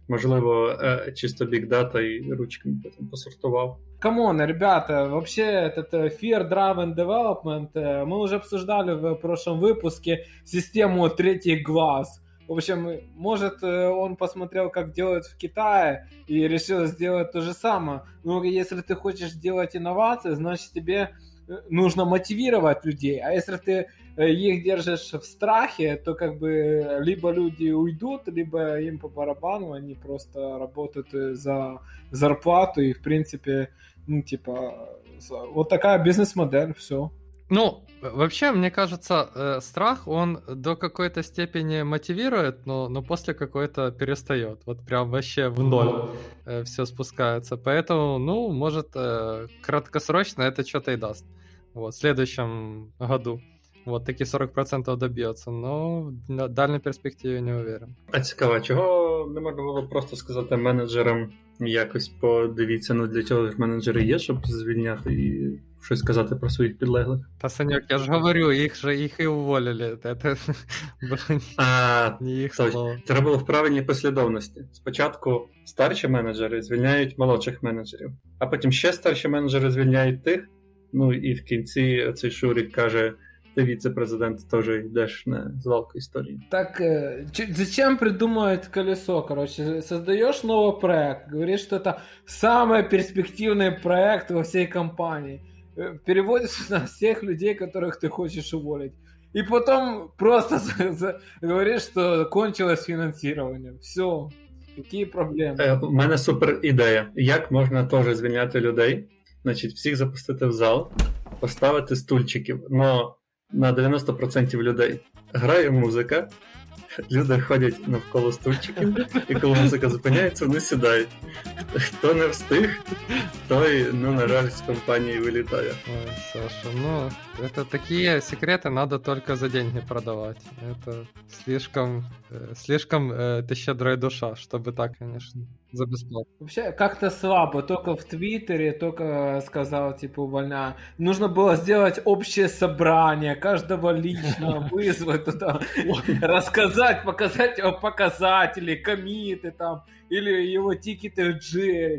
Можливо, чисто data і ручками потім посортував. Come on, ребята, вообще этот э, Fear Driven Development, э, мы уже обсуждали в прошлом выпуске систему третий глаз. В общем, может, э, он посмотрел, как делают в Китае, и решил сделать то же самое. Но если ты хочешь делать инновации, значит, тебе нужно мотивировать людей. А если ты их держишь в страхе, то как бы либо люди уйдут, либо им по барабану, они просто работают за зарплату, и, в принципе, ну, типа, вот такая бизнес-модель, все. Ну, вообще, мне кажется, э, страх, он до какой-то степени мотивирует, но, но после какой-то перестает. Вот прям вообще в ноль э, все спускается. Поэтому, ну, может, э, краткосрочно это что-то и даст. Вот, в следующем году. Вот такі 40% доб'ється, но на дальній перспективі не уверен. А цікаво, чого не можна було просто сказати менеджерам якось подивіться, ну для чого ж менеджери є, щоб звільняти і щось сказати про своїх підлеглих. Та Саньок, я ж говорю, їх же їх і уволили. Це а, не їх слово. Треба було в правильній послідовності. Спочатку старші менеджери звільняють молодших менеджерів, а потім ще старші менеджери звільняють тих. Ну і в кінці цей Шурик каже. ты вице-президент тоже идешь на звалку истории. Так э, зачем придумывать колесо? Короче, создаешь новый проект, говоришь, что это самый перспективный проект во всей компании. Э, переводишь на всех людей, которых ты хочешь уволить. И потом просто говоришь, что кончилось фінансування. Все. Які проблеми? Е, у мене супер ідея. Як можна теж звільняти людей? Значить, всіх запустити в зал, поставити стульчиків. Но на 90% людей грає музика, люди ходять навколо стульчиків, і коли музика зупиняється, вони сідають. Хто не встиг, той, ну, на жаль, з компанії вилітає. Ой, Саша, ну, это такие секреты надо только за деньги продавать. Это слишком, э, слишком э, ты щедрая душа, чтобы так, конечно за бесплатно. Вообще, как-то слабо. Только в Твиттере, только сказал, типа, увольняю. Нужно было сделать общее собрание, каждого лично вызвать туда, рассказать, показать его показатели, комиты там, или его тикеты в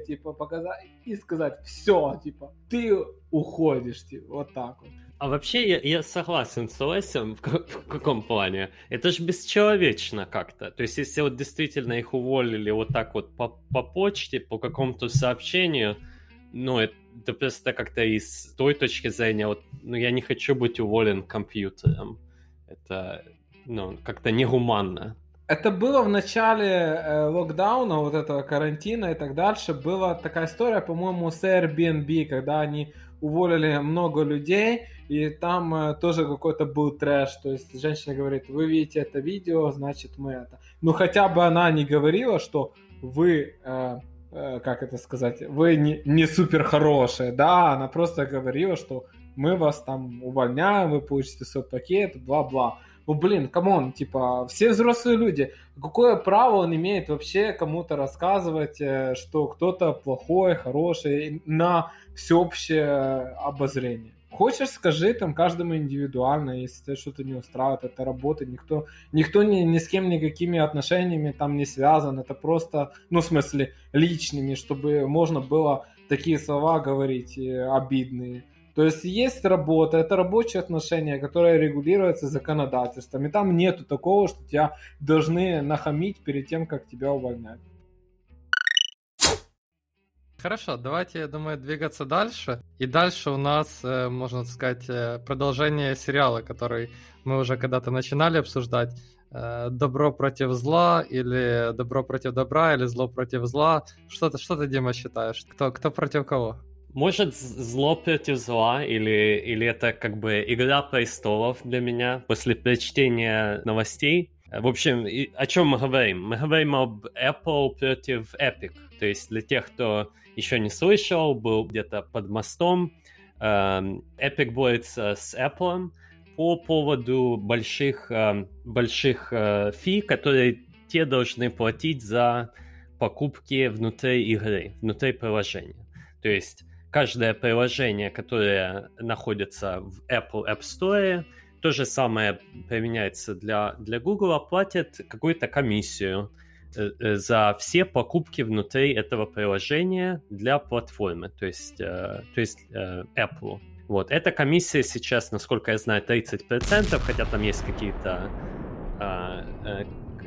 типа, показать и сказать, все, типа, ты уходишь, типа, вот так вот. А вообще я, я согласен с Олесем в, в каком плане. Это же бесчеловечно как-то. То есть если вот действительно их уволили вот так вот по, по почте, по какому-то сообщению, ну это, это просто как-то из той точки зрения, вот, ну я не хочу быть уволен компьютером. Это, ну, как-то негуманно. Это было в начале э, локдауна, вот этого карантина и так дальше. Была такая история, по-моему, с Airbnb, когда они уволили много людей, и там э, тоже какой-то был трэш. То есть женщина говорит, вы видите это видео, значит мы это. Ну хотя бы она не говорила, что вы, э, э, как это сказать, вы не, не супер хорошие. Да, она просто говорила, что мы вас там увольняем, вы получите свой пакет, бла-бла. Ну, блин, come on, типа, все взрослые люди. Какое право он имеет вообще кому-то рассказывать, э, что кто-то плохой, хороший, на всеобщее обозрение? Хочешь, скажи там каждому индивидуально, если тебя что-то не устраивает, это работа, никто, никто ни, ни с кем никакими отношениями там не связан, это просто, ну, в смысле, личными, чтобы можно было такие слова говорить э, обидные. То есть есть работа, это рабочие отношения, которые регулируются законодательством. И там нету такого, что тебя должны нахамить перед тем, как тебя увольнять. Хорошо, давайте, я думаю, двигаться дальше. И дальше у нас, э, можно сказать, э, продолжение сериала, который мы уже когда-то начинали обсуждать. Э, добро против зла, или добро против добра, или зло против зла. Что ты, что ты Дима, считаешь? Кто, кто против кого? Может, зло против зла, или, или это как бы игра престолов для меня после прочтения новостей. В общем, о чем мы говорим? Мы говорим об Apple против Epic. То есть для тех, кто еще не слышал, был где-то под мостом, эм, Epic борется с Apple по поводу больших, эм, больших э, фи, которые те должны платить за покупки внутри игры, внутри приложения. То есть каждое приложение, которое находится в Apple App Store, то же самое применяется для, для Google, платят какую-то комиссию э, э, за все покупки внутри этого приложения для платформы, то есть, э, то есть Apple. Вот, эта комиссия сейчас, насколько я знаю, 30%, хотя там есть какие-то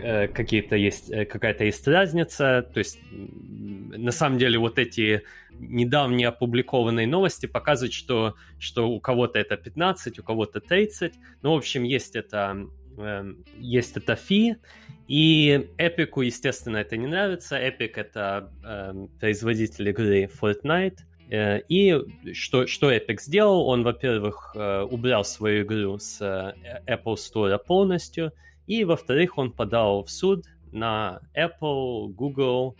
какие-то есть какая-то есть разница, то есть на самом деле вот эти недавние опубликованные новости показывают, что, что у кого-то это 15, у кого-то 30. Ну, в общем, есть это, э, есть это фи, и Эпику, естественно, это не нравится. Epic — это э, производитель игры Fortnite, э, и что, что Epic сделал? Он, во-первых, э, убрал свою игру с э, Apple Store полностью, и, во-вторых, он подал в суд на Apple, Google,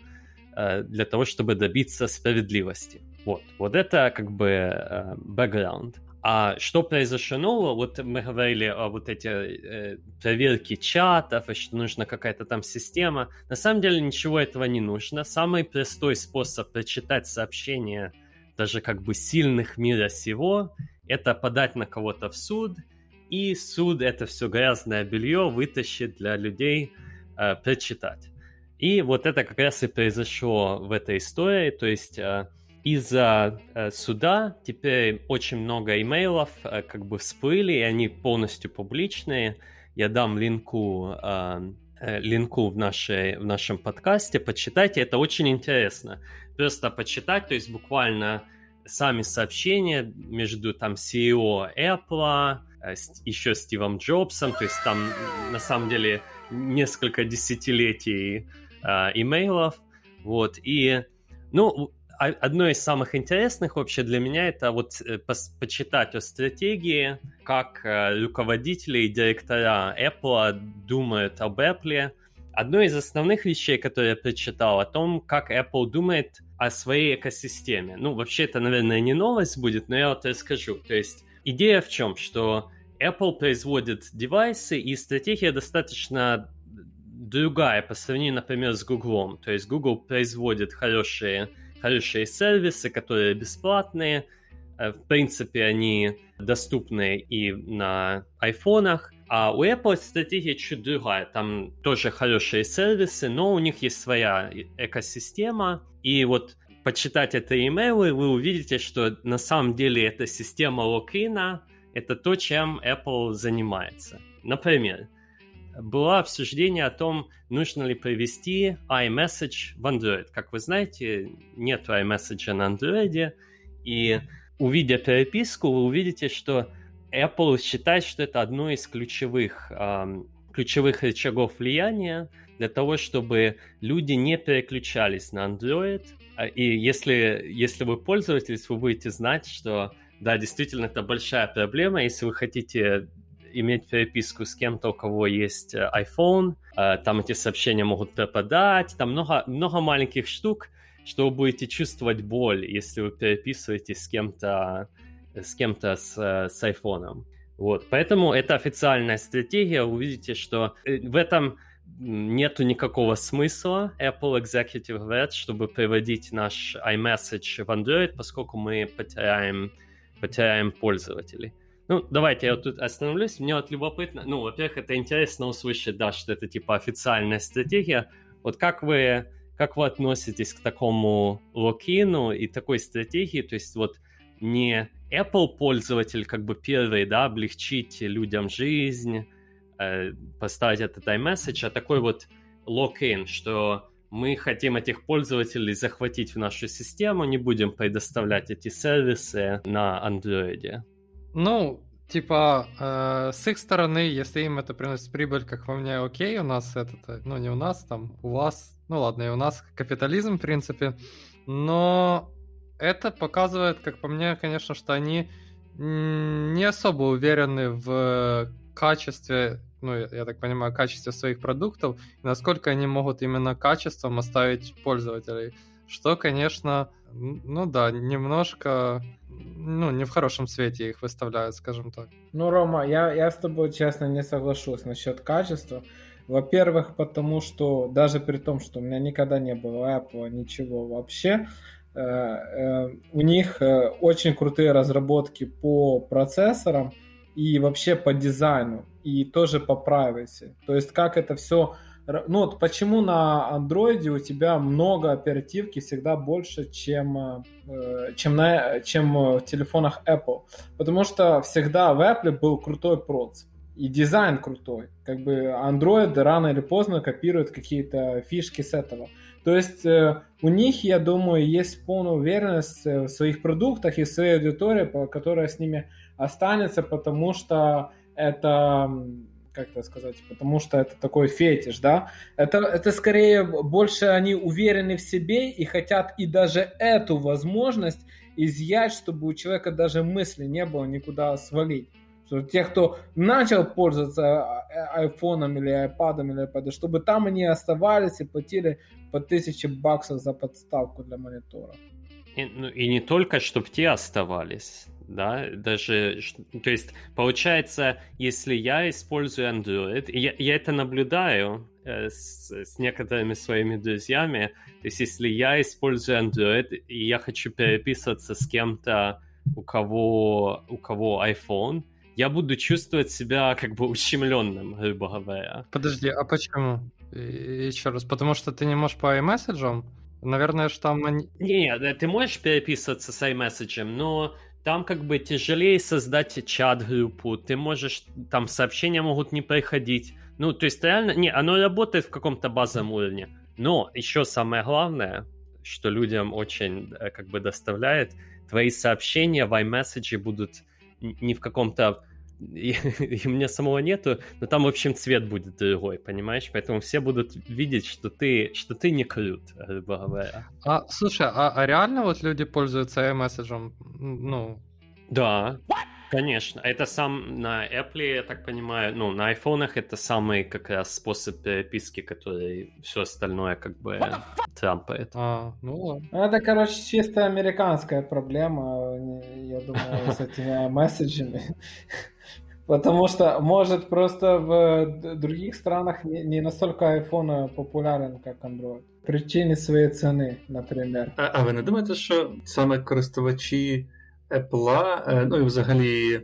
Э, для того, чтобы добиться справедливости. Вот, вот это как бы бэкграунд. А что произошло? Вот мы говорили о вот эти э, проверки чатов, и что нужна какая-то там система. На самом деле ничего этого не нужно. Самый простой способ прочитать сообщения даже как бы сильных мира сего, это подать на кого-то в суд, и суд это все грязное белье вытащит для людей э, прочитать. И вот это как раз и произошло в этой истории, то есть э, из-за э, суда теперь очень много имейлов э, как бы всплыли, и они полностью публичные. Я дам линку, линку в, нашей, в нашем подкасте, почитайте, это очень интересно. Просто почитать, то есть буквально сами сообщения между там CEO Apple, еще Стивом Джобсом, то есть там на самом деле несколько десятилетий э, имейлов, вот, и, ну, одно из самых интересных вообще для меня это вот э, почитать о стратегии, как э, руководители и директора Apple думают об Apple. Одно из основных вещей, которые я прочитал, о том, как Apple думает о своей экосистеме. Ну, вообще это, наверное, не новость будет, но я вот расскажу. То есть идея в чем, что Apple производит девайсы, и стратегия достаточно другая по сравнению, например, с Google. То есть Google производит хорошие, хорошие сервисы, которые бесплатные. Э, в принципе, они доступны и на айфонах. А у Apple стратегия чуть другая. Там тоже хорошие сервисы, но у них есть своя экосистема. И вот почитать это имейлы, вы увидите, что на самом деле эта система локина — это то, чем Apple занимается. Например, было обсуждение о том, нужно ли провести iMessage в Android. Как вы знаете, нет iMessage на Android, и увидя переписку, вы увидите, что Apple считает, что это одно из ключевых, ключевых рычагов влияния для того, чтобы люди не переключались на Android. А, и если, если вы пользователь, вы будете знать, что да, действительно, это большая проблема. Если вы хотите иметь переписку с кем-то, у кого есть э, iPhone, э, там эти сообщения могут пропадать, там много, много маленьких штук, что вы будете чувствовать боль, если вы переписываетесь с кем-то с кем-то с, э, с iPhone. Вот, поэтому это официальная стратегия. Увидите, что в этом нету никакого смысла. Apple Executive говорят, чтобы приводить наш iMessage в Android, поскольку мы потеряем, потеряем пользователей. Ну, давайте я тут остановлюсь. Мне вот любопытно, ну, во-первых, это интересно услышать, да, что это типа официальная стратегия. Вот как вы, как вы относитесь к такому локину и такой стратегии? То есть вот не Apple пользователь как бы первый, да, облегчить людям жизнь, поставить этот iMessage, а такой вот локин, что мы хотим этих пользователей захватить в нашу систему, не будем предоставлять эти сервисы на Android. Ну, типа, э, с их стороны, если им это приносит прибыль, как во мне, окей, у нас это, ну не у нас, там, у вас, ну ладно, и у нас капитализм, в принципе, но это показывает, как по мне, конечно, что они не особо уверены в качестве, ну, я так понимаю, качестве своих продуктов, насколько они могут именно качеством оставить пользователей. Что, конечно, ну да, немножко, ну, не в хорошем свете их выставляют, скажем так. Ну, Рома, я, я с тобой, честно, не соглашусь насчет качества. Во-первых, потому что даже при том, что у меня никогда не было Apple, ничего вообще, э, э, у них э, очень крутые разработки по процессорам и вообще по дизайну, и тоже по privacy. То есть как это все ну вот почему на андроиде у тебя много оперативки всегда больше, чем, э, чем, на, чем в телефонах Apple? Потому что всегда в Apple был крутой проц. И дизайн крутой. Как бы Android рано или поздно копирует какие-то фишки с этого. То есть э, у них, я думаю, есть полная уверенность в своих продуктах и в своей аудитории, которая с ними останется, потому что это как это сказать, потому что это такой фетиш, да, это, это скорее больше они уверены в себе и хотят и даже эту возможность изъять, чтобы у человека даже мысли не было никуда свалить. Что те, кто начал пользоваться а, айфоном или айпадом или iPad, чтобы там они оставались и платили по тысяче баксов за подставку для монитора. И, ну, и не только, чтобы те оставались да, даже, то есть, получается, если я использую Android, я, я это наблюдаю э, с, с некоторыми своими друзьями, то есть, если я использую Android, и я хочу переписываться с кем-то, у кого, у кого iPhone, я буду чувствовать себя как бы ущемленным, грубо говоря. Подожди, а почему? Еще раз, потому что ты не можешь по iMessage? Наверное, что там... Нет, ты можешь переписываться с iMessage, но там как бы тяжелее создать чат-группу, ты можешь, там сообщения могут не приходить. Ну, то есть реально, не, оно работает в каком-то базовом уровне. Но еще самое главное, что людям очень э, как бы доставляет, твои сообщения в iMessage будут не в каком-то и, и у меня самого нету, но там, в общем, цвет будет другой, понимаешь? Поэтому все будут видеть, что ты, что ты не крут, грубо говоря. А, слушай, а, а реально вот люди пользуются iMessage? Ну... Да. What? Конечно, это сам на Apple, я так понимаю, ну, на айфонах это самый как раз способ переписки, который все остальное как бы трампает. А, ну ладно. Ну, это, короче, чисто американская проблема, я думаю, с этими месседжами. Потому что, может, просто в других странах не, настолько iPhone популярен, как Android. Причини своєї ціни, наприклад. А, а ви не думаєте, що саме користувачі Apple, е, ну і взагалі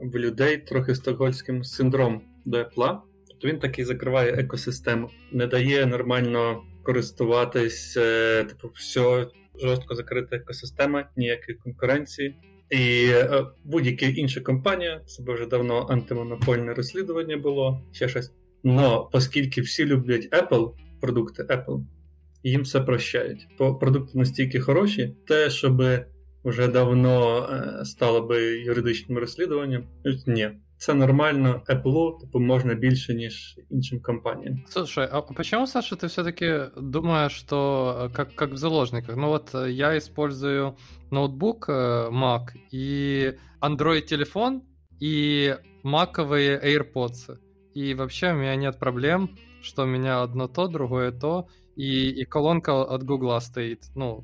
в людей трохи стокгольським синдром до Apple, то він таки закриває екосистему, не дає нормально користуватись, е, типу, все жорстко закрита екосистема, ніякої конкуренції. І е, будь-яка інша компанія, це вже давно антимонопольне розслідування було, ще щось. Но оскільки всі люблять Apple, продукти Apple, їм все прощають. Бо продукти настільки хороші, те, щоб вже давно е, стало би юридичним розслідуванням, ні. це нормально, Apple, типу, можна більше, ніж іншим компаніям. Слушай, а почему, Саша, ты все-таки думаешь, что э, как, как в заложниках? Ну вот э, я использую ноутбук э, Mac и Android телефон и маковые AirPods. И вообще у меня нет проблем, что у меня одно то, другое то, и, и колонка от Гугла стоит. Ну,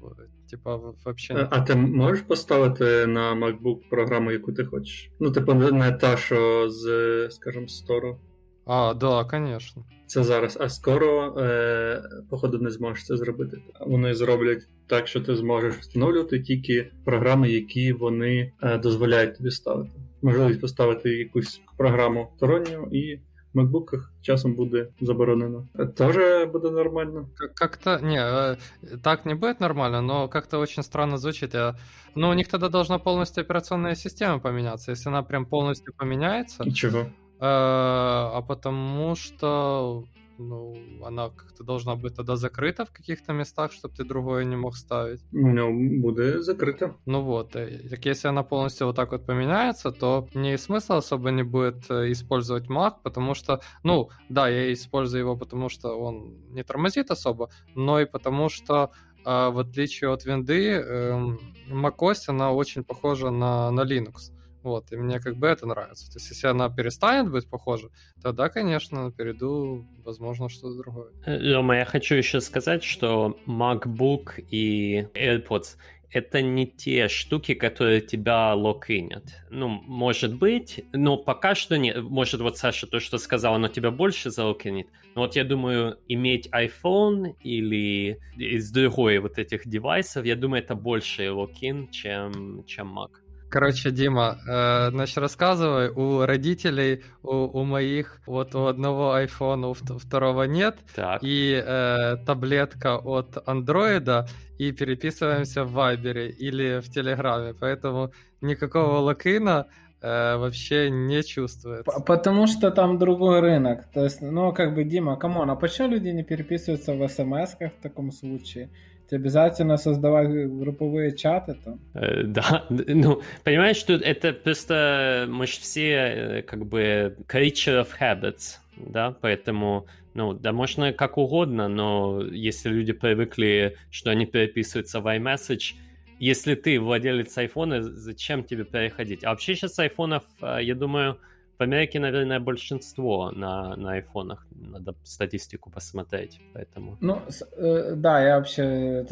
типа, вообще. А, а ти можеш поставити на MacBook програму, яку ти хочеш? Ну, типу, не та, що з, скажімо, стору. А, да, конечно. Це зараз, а скоро, е, походу, не зможеш це зробити. Вони зроблять так, що ти зможеш встановлювати тільки програми, які вони е, дозволяють тобі ставити. Можливість поставити якусь програму сторонню і макбуках часом буде заборонено. Тоже буде нормально. Как-то, не, э, так не будет нормально, но как-то очень странно звучит. Я... Ну, у них тогда должна полностью операционная система поменяться. Если она прям полностью поменяется... Чего? Э, а потому что ну, она как-то должна быть тогда закрыта в каких-то местах, чтобы ты другое не мог ставить. Ну, буде закрыто. Ну вот, э, так если она полностью вот так вот поменяется, то мне смысла особо не будет э, использовать Mac, потому что, ну, да, я использую его, потому что он не тормозит особо, но и потому что э, в отличие от винды, э, macOS, она очень похожа на, на Linux. Вот, и мне как бы это нравится. То есть, если она перестанет быть похожа, тогда, конечно, перейду, возможно, что-то другое. Лёма, я хочу еще сказать, что MacBook и AirPods это не те штуки, которые тебя локинят. Ну, может быть, но пока что нет. Может, вот Саша то, что сказал, оно тебя больше залокинит. Но вот я думаю, иметь iPhone или из другой вот этих девайсов, я думаю, это больше локин, чем, чем Mac. Короче, Дима, э, значит, рассказывай, у родителей, у, у моих, вот у одного айфона, у второго нет, так. и э, таблетка от андроида, и переписываемся в Вайбере или в Телеграме, поэтому никакого локина э, вообще не чувствуется. Потому что там другой рынок. То есть, ну, как бы, Дима, come on, а почему люди не переписываются в смс-ках в таком случае? Обязательно создавать групповые чаты там. Э, да, ну, понимаешь, что это просто мы же все э, как бы creature of habits, да, поэтому, ну, да, можно как угодно, но если люди привыкли, что они переписываются в iMessage, если ты владелец айфона, зачем тебе переходить? А вообще сейчас айфонов, э, я думаю, в Америке, наверное, большинство на, на айфонах. Надо статистику посмотреть, поэтому... Ну, э, да, я вообще...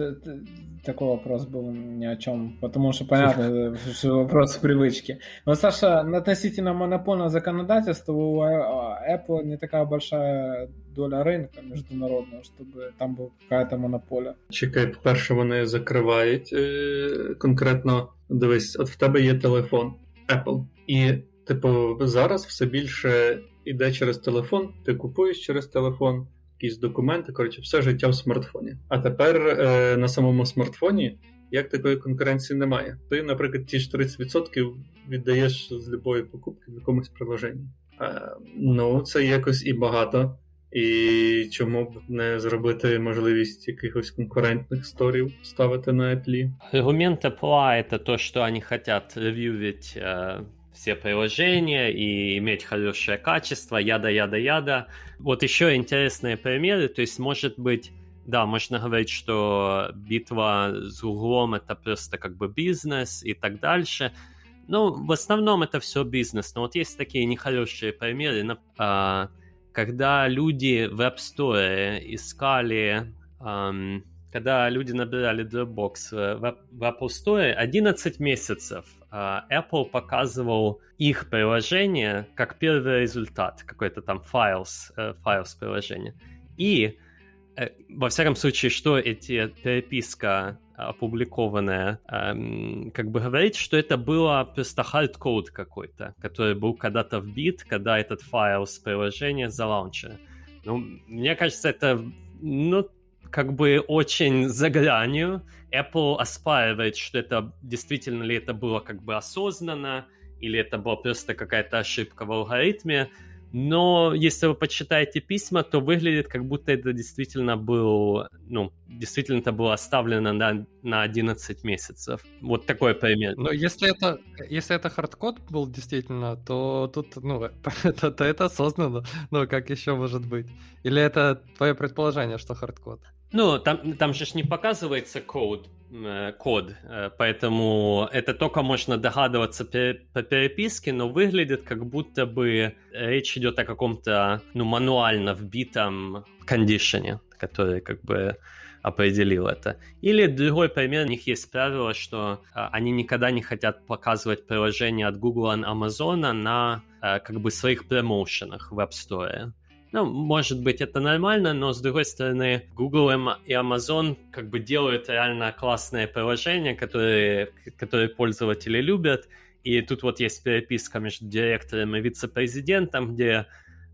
Такой вопрос был ни о чем, потому что понятно, что вопрос привычки. Но, Саша, относительно монопольного законодательства у а, Apple не такая большая доля ринку міжнародного, щоб там була якась монополія. Чекай, по-перше, вони закривають е- конкретно. Дивись, от в тебе є телефон Apple. І Типу, зараз все більше йде через телефон, ти купуєш через телефон, якісь документи, коротше, все життя в смартфоні. А тепер е, на самому смартфоні як такої конкуренції немає. Ти, наприклад, ті ж 30% віддаєш з любої покупки в якомусь приложенні. Е, ну, це якось і багато. І чому б не зробити можливість якихось конкурентних сторів ставити на Apple? Аргумент Apple — это то, что они хотят ревьювить все приложения и иметь хорошее качество, яда-яда-яда. Вот еще интересные примеры, то есть, может быть, да, можно говорить, что битва с углом это просто как бы бизнес и так дальше. Ну, в основном это все бизнес, но вот есть такие нехорошие примеры, а, когда люди в App Store искали, когда люди набирали Dropbox в Apple Store, 11 месяцев а, Apple показывал их приложение как первый результат, какой-то там Files, Files приложения. И, э, во всяком случае, что эти переписка опубликованная, эм, как бы говорит, что это было просто hardcode какой-то, который был когда-то вбит, когда этот файл с приложения залаунчен. Ну, мне кажется, это, ну, как бы очень за гранью. Apple оспаривает, что это действительно ли это было как бы осознанно, или это была просто какая-то ошибка в алгоритме. но если вы почитаете письма, то выглядит, как будто это действительно был, ну, действительно это было оставлено на, на 11 месяцев. Вот такой пример. Но если это, если это hardcode был действительно, то тут, ну, это, то это осознанно. Ну, как еще может быть? Или это твое предположение, что hardcode? Ну, там, там же не показывается код, Э, код, э, поэтому это только можно догадываться по переписке, но выглядит как будто бы речь идет о каком-то ну, мануально вбитом condition е, который как бы определил это. Или другой пример, у них есть правило, что а, они никогда не хотят показывать приложение от Google и Amazon на как бы своих промоушенах в App Store. Ну, может быть, это нормально, но с другой стороны, Google и Amazon как бы делают реально классные приложения, которые, которые пользователи любят. И тут вот есть переписка между директором и вице-президентом, где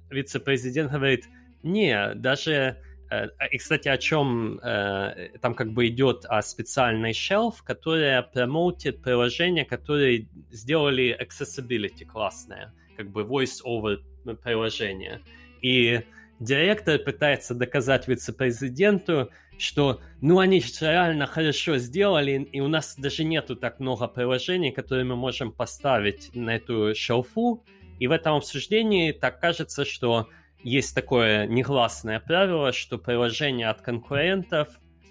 вице-президент говорит, не, даже... Э, и, кстати, о чем э, там как бы идет о специальной shelf, которая промоутит приложения, которые сделали accessibility классное, как бы voice-over приложение. И директор пытается доказать вице-президенту, что ну они же реально хорошо сделали, и у нас даже нету так много приложений, которые мы можем поставить на эту шелфу. И в этом обсуждении так кажется, что есть такое негласное правило, что приложения от конкурентов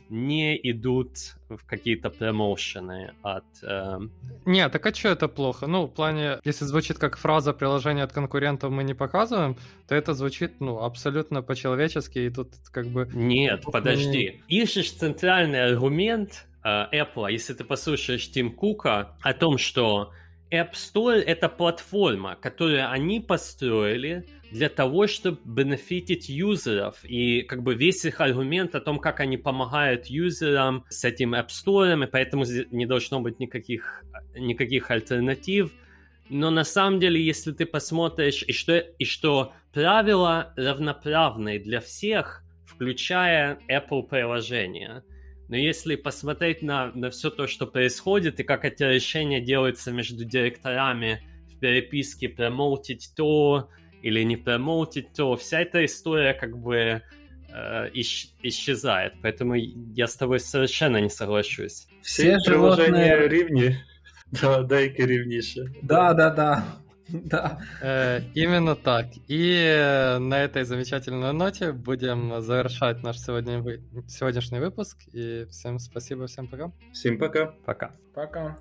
не идут в какие-то промоушены от... Э... Не, так а что это плохо? Ну, в плане, если звучит как фраза приложения от конкурентов мы не показываем, то это звучит, ну, абсолютно по-человечески, и тут как бы... Нет, подожди. Ищешь центральный аргумент э, Apple, если ты послушаешь Тим Кука о том, что App Store — это платформа, которую они построили для того, чтобы бенефитить юзеров. И как бы весь их аргумент о том, как они помогают юзерам с этим App Store, и поэтому не должно быть никаких, никаких альтернатив. Но на самом деле, если ты посмотришь, и что, и что правила равноправные для всех, включая Apple приложения. Но если посмотреть на, на все то, что происходит, и как эти решения делаются между директорами в переписке, промоутить то, или не промоутить, то вся эта история как бы э, исч- исчезает. Поэтому я с тобой совершенно не соглашусь. Все приложения рівні. Да, деякі рівніше. Да, да, да. Да. Э, именно так. И э, на этой замечательной ноте будем завершать наш сегодня, сегодняшний выпуск. И всем спасибо, всем пока. Всем пока. Пока. Пока.